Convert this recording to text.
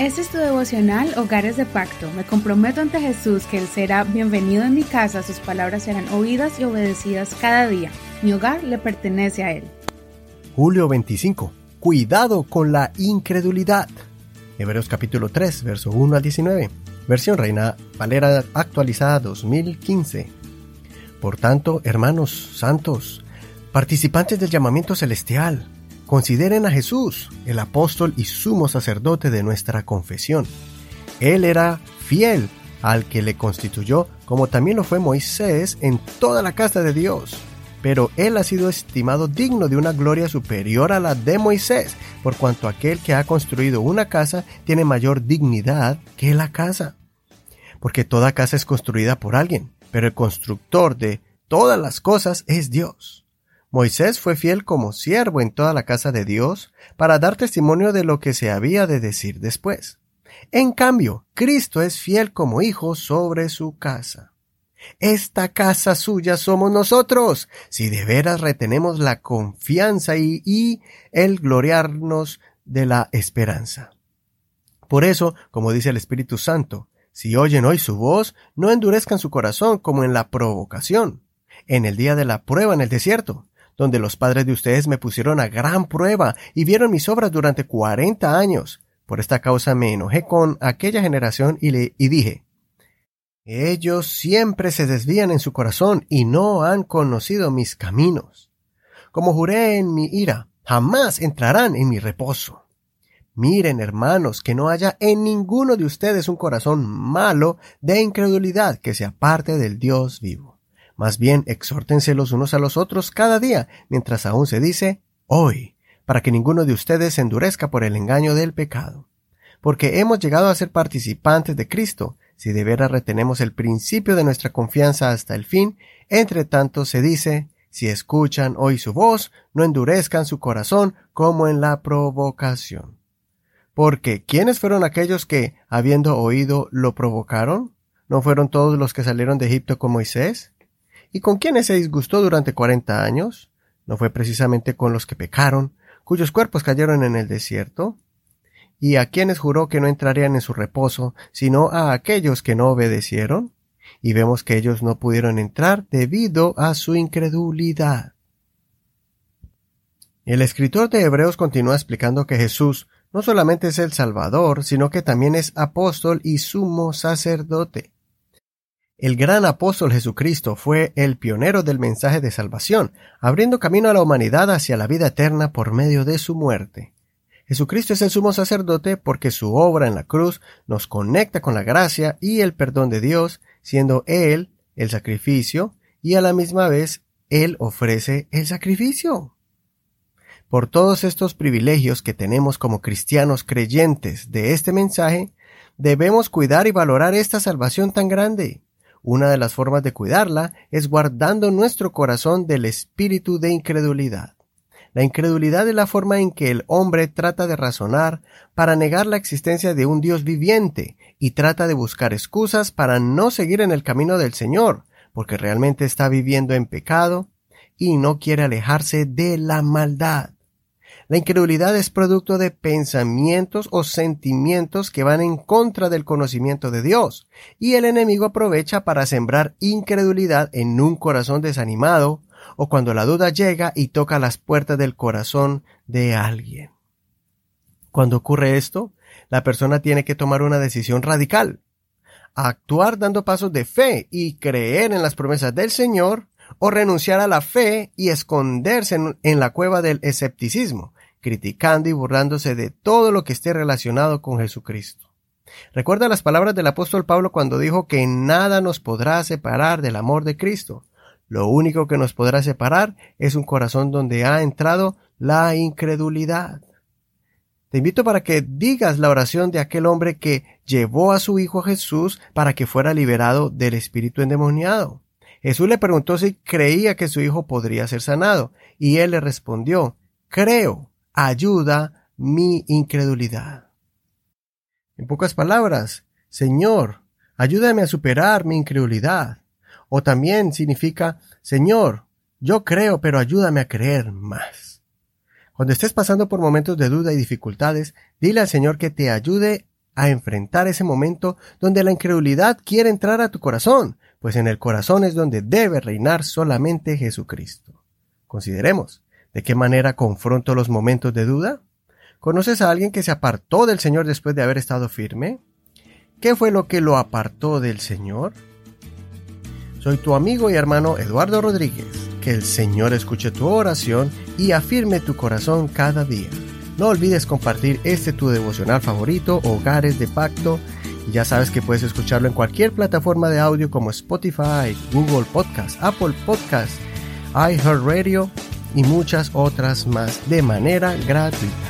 Este es tu devocional Hogares de Pacto. Me comprometo ante Jesús que Él será bienvenido en mi casa, sus palabras serán oídas y obedecidas cada día. Mi hogar le pertenece a Él. Julio 25. Cuidado con la incredulidad. Hebreos capítulo 3, verso 1 al 19. Versión Reina Valera actualizada 2015. Por tanto, hermanos santos, participantes del llamamiento celestial, Consideren a Jesús, el apóstol y sumo sacerdote de nuestra confesión. Él era fiel al que le constituyó, como también lo fue Moisés en toda la casa de Dios. Pero él ha sido estimado digno de una gloria superior a la de Moisés, por cuanto aquel que ha construido una casa tiene mayor dignidad que la casa. Porque toda casa es construida por alguien, pero el constructor de todas las cosas es Dios. Moisés fue fiel como siervo en toda la casa de Dios para dar testimonio de lo que se había de decir después. En cambio, Cristo es fiel como hijo sobre su casa. Esta casa suya somos nosotros, si de veras retenemos la confianza y, y, el gloriarnos de la esperanza. Por eso, como dice el Espíritu Santo, si oyen hoy su voz, no endurezcan su corazón como en la provocación, en el día de la prueba en el desierto, donde los padres de ustedes me pusieron a gran prueba y vieron mis obras durante cuarenta años. Por esta causa me enojé con aquella generación y, le, dije, ellos siempre se desvían en su corazón y no han conocido mis caminos. Como juré en mi ira, jamás entrarán en mi reposo. Miren, hermanos, que no haya en ninguno de ustedes un corazón malo de incredulidad que se aparte del Dios vivo. Más bien exhórtense los unos a los otros cada día, mientras aún se dice hoy, para que ninguno de ustedes se endurezca por el engaño del pecado. Porque hemos llegado a ser participantes de Cristo, si de veras retenemos el principio de nuestra confianza hasta el fin, entre tanto se dice, si escuchan hoy su voz, no endurezcan su corazón como en la provocación. Porque, ¿quiénes fueron aquellos que, habiendo oído, lo provocaron? ¿No fueron todos los que salieron de Egipto con Moisés? ¿Y con quiénes se disgustó durante cuarenta años? ¿No fue precisamente con los que pecaron, cuyos cuerpos cayeron en el desierto? ¿Y a quienes juró que no entrarían en su reposo, sino a aquellos que no obedecieron? Y vemos que ellos no pudieron entrar debido a su incredulidad. El escritor de Hebreos continúa explicando que Jesús no solamente es el Salvador, sino que también es apóstol y sumo sacerdote. El gran apóstol Jesucristo fue el pionero del mensaje de salvación, abriendo camino a la humanidad hacia la vida eterna por medio de su muerte. Jesucristo es el sumo sacerdote porque su obra en la cruz nos conecta con la gracia y el perdón de Dios, siendo Él el sacrificio y a la misma vez Él ofrece el sacrificio. Por todos estos privilegios que tenemos como cristianos creyentes de este mensaje, debemos cuidar y valorar esta salvación tan grande. Una de las formas de cuidarla es guardando nuestro corazón del espíritu de incredulidad. La incredulidad es la forma en que el hombre trata de razonar para negar la existencia de un Dios viviente y trata de buscar excusas para no seguir en el camino del Señor, porque realmente está viviendo en pecado y no quiere alejarse de la maldad. La incredulidad es producto de pensamientos o sentimientos que van en contra del conocimiento de Dios, y el enemigo aprovecha para sembrar incredulidad en un corazón desanimado, o cuando la duda llega y toca las puertas del corazón de alguien. Cuando ocurre esto, la persona tiene que tomar una decisión radical, actuar dando pasos de fe y creer en las promesas del Señor, o renunciar a la fe y esconderse en, la cueva del escepticismo, criticando y burlándose de todo lo que esté relacionado con Jesucristo. Recuerda las palabras del apóstol Pablo cuando dijo que nada nos podrá separar del amor de Cristo. Lo único que nos podrá separar es un corazón donde ha entrado la incredulidad. Te invito para que digas la oración de aquel hombre que llevó a su hijo Jesús para que fuera liberado del espíritu endemoniado. Jesús le preguntó si creía que su hijo podría ser sanado, y él le respondió, creo, ayuda mi incredulidad. En pocas palabras, Señor, ayúdame a superar mi incredulidad. O también significa, Señor, yo creo, pero ayúdame a creer más. Cuando estés pasando por momentos de duda y dificultades, dile al Señor que te ayude a enfrentar ese momento donde la incredulidad quiere entrar a tu corazón, pues en el corazón es donde debe reinar solamente Jesucristo. Consideremos, ¿de qué manera confronto los momentos de duda? ¿Conoces a alguien que se apartó del Señor después de haber estado firme? ¿Qué fue lo que lo apartó del Señor? Soy tu amigo y hermano Eduardo Rodríguez. Que el Señor escuche tu oración y afirme tu corazón cada día. No olvides compartir este tu devocional favorito, Hogares de Pacto. Ya sabes que puedes escucharlo en cualquier plataforma de audio como Spotify, Google Podcast, Apple Podcast, iHeartRadio y muchas otras más de manera gratuita.